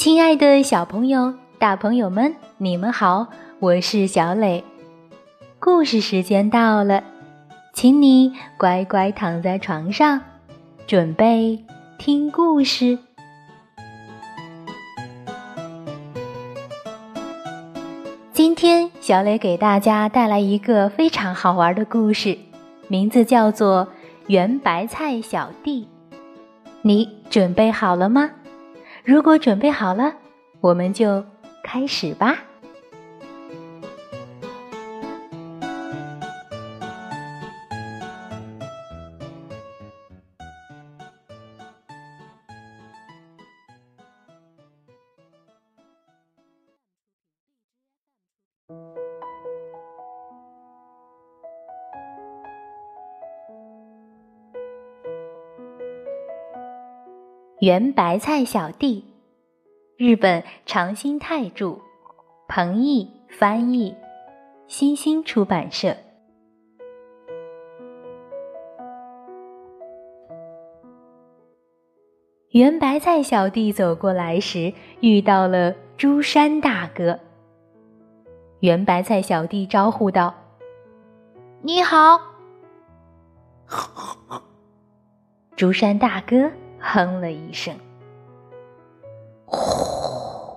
亲爱的小朋友、大朋友们，你们好，我是小磊。故事时间到了，请你乖乖躺在床上，准备听故事。今天，小磊给大家带来一个非常好玩的故事，名字叫做《圆白菜小弟》。你准备好了吗？如果准备好了，我们就开始吧。圆白菜小弟，日本长兴泰著，彭毅翻译，新星出版社。圆白菜小弟走过来时，遇到了朱山大哥。圆白菜小弟招呼道：“你好。”朱山大哥。哼了一声，呼，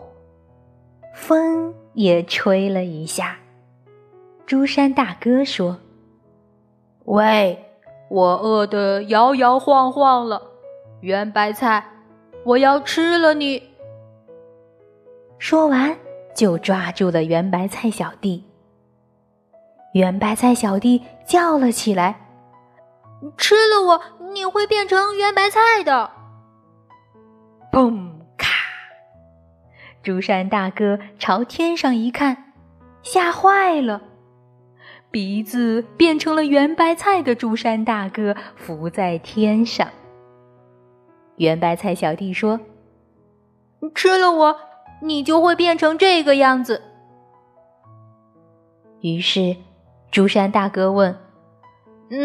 风也吹了一下。朱山大哥说：“喂，我饿得摇摇晃晃了，圆白菜，我要吃了你。”说完，就抓住了圆白菜小弟。圆白菜小弟叫了起来。吃了我，你会变成圆白菜的。砰咔！竹山大哥朝天上一看，吓坏了。鼻子变成了圆白菜的竹山大哥浮在天上。圆白菜小弟说：“吃了我，你就会变成这个样子。”于是，竹山大哥问：“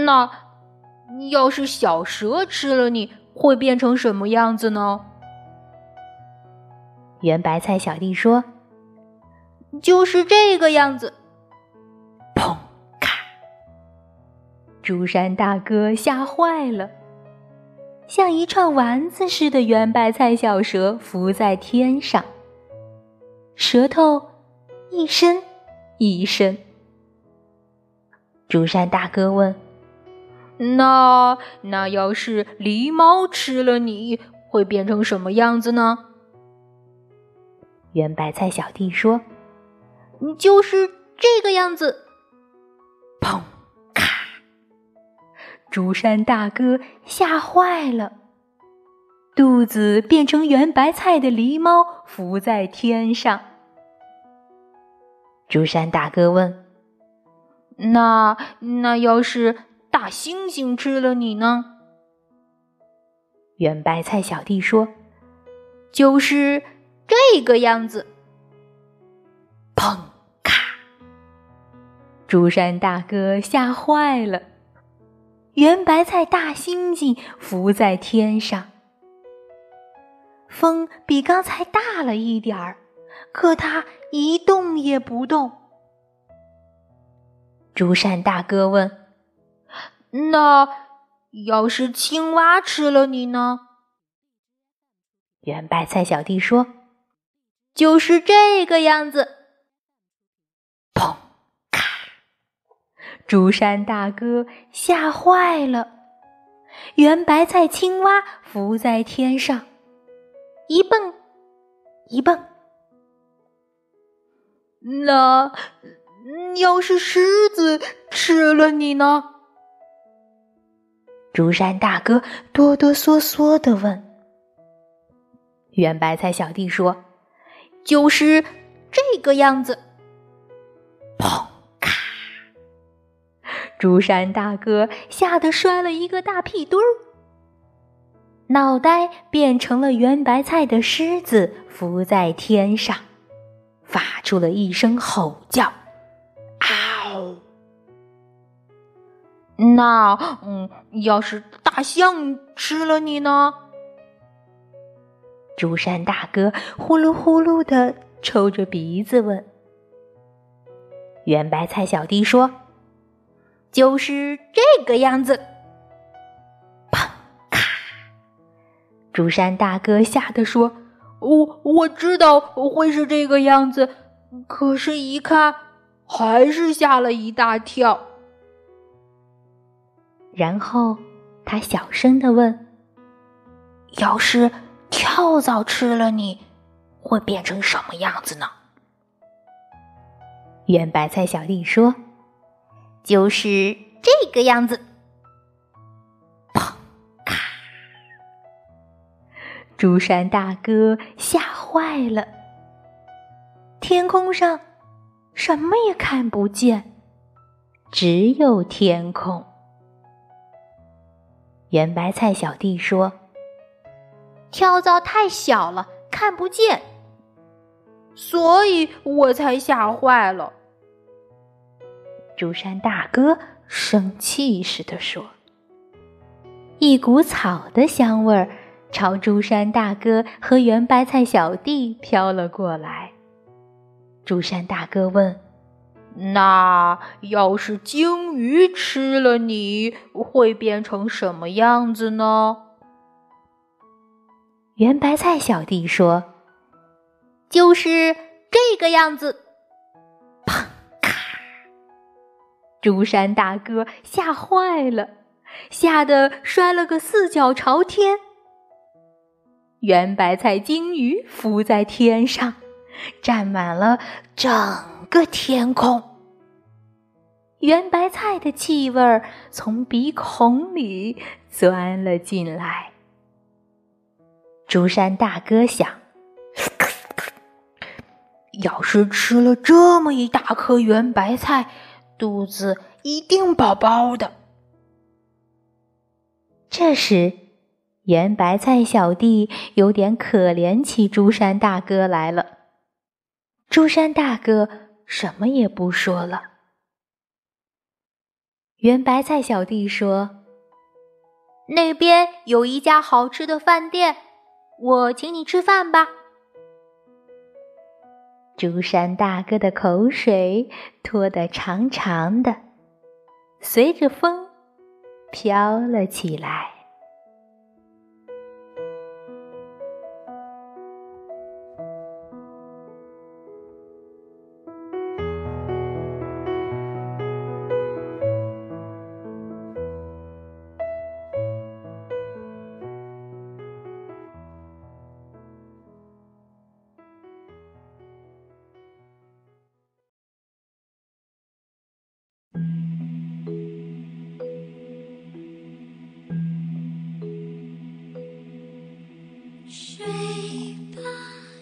那？”要是小蛇吃了你，会变成什么样子呢？圆白菜小弟说：“就是这个样子。”砰咔！竹山大哥吓坏了，像一串丸子似的圆白菜小蛇浮在天上，舌头一伸一伸。竹山大哥问。那那要是狸猫吃了你，会变成什么样子呢？圆白菜小弟说：“你就是这个样子。”砰咔！竹山大哥吓坏了，肚子变成圆白菜的狸猫浮在天上。竹山大哥问：“那那要是？”大猩猩吃了你呢？圆白菜小弟说：“就是这个样子。”砰咔！竹山大哥吓坏了。圆白菜大猩猩浮在天上，风比刚才大了一点儿，可它一动也不动。竹山大哥问。那要是青蛙吃了你呢？圆白菜小弟说：“就是这个样子。”砰咔！竹山大哥吓坏了。圆白菜青蛙浮在天上，一蹦一蹦。那要是狮子吃了你呢？竹山大哥哆哆嗦嗦的问：“圆白菜小弟说，就是这个样子。”砰咔！竹山大哥吓得摔了一个大屁墩儿，脑袋变成了圆白菜的狮子，浮在天上，发出了一声吼叫。那，嗯，要是大象吃了你呢？竹山大哥呼噜呼噜的抽着鼻子问：“圆白菜小弟说，就是这个样子。”砰咔！竹山大哥吓得说：“我我知道会是这个样子，可是，一看还是吓了一大跳。”然后他小声的问：“要是……”跳蚤吃了你，会变成什么样子呢？圆白菜小弟说：“就是这个样子。”砰咔！竹山大哥吓坏了，天空上什么也看不见，只有天空。圆白菜小弟说。跳蚤太小了，看不见，所以我才吓坏了。竹山大哥生气似的说：“一股草的香味儿朝竹山大哥和圆白菜小弟飘了过来。”竹山大哥问：“那要是鲸鱼吃了你，会变成什么样子呢？”圆白菜小弟说：“就是这个样子。”砰咔！竹山大哥吓坏了，吓得摔了个四脚朝天。圆白菜鲸鱼浮在天上，占满了整个天空。圆白菜的气味从鼻孔里钻了进来。竹山大哥想：要是吃了这么一大颗圆白菜，肚子一定饱饱的。这时，圆白菜小弟有点可怜起竹山大哥来了。竹山大哥什么也不说了。圆白菜小弟说：“那边有一家好吃的饭店。”我请你吃饭吧。竹山大哥的口水拖得长长的，随着风飘了起来。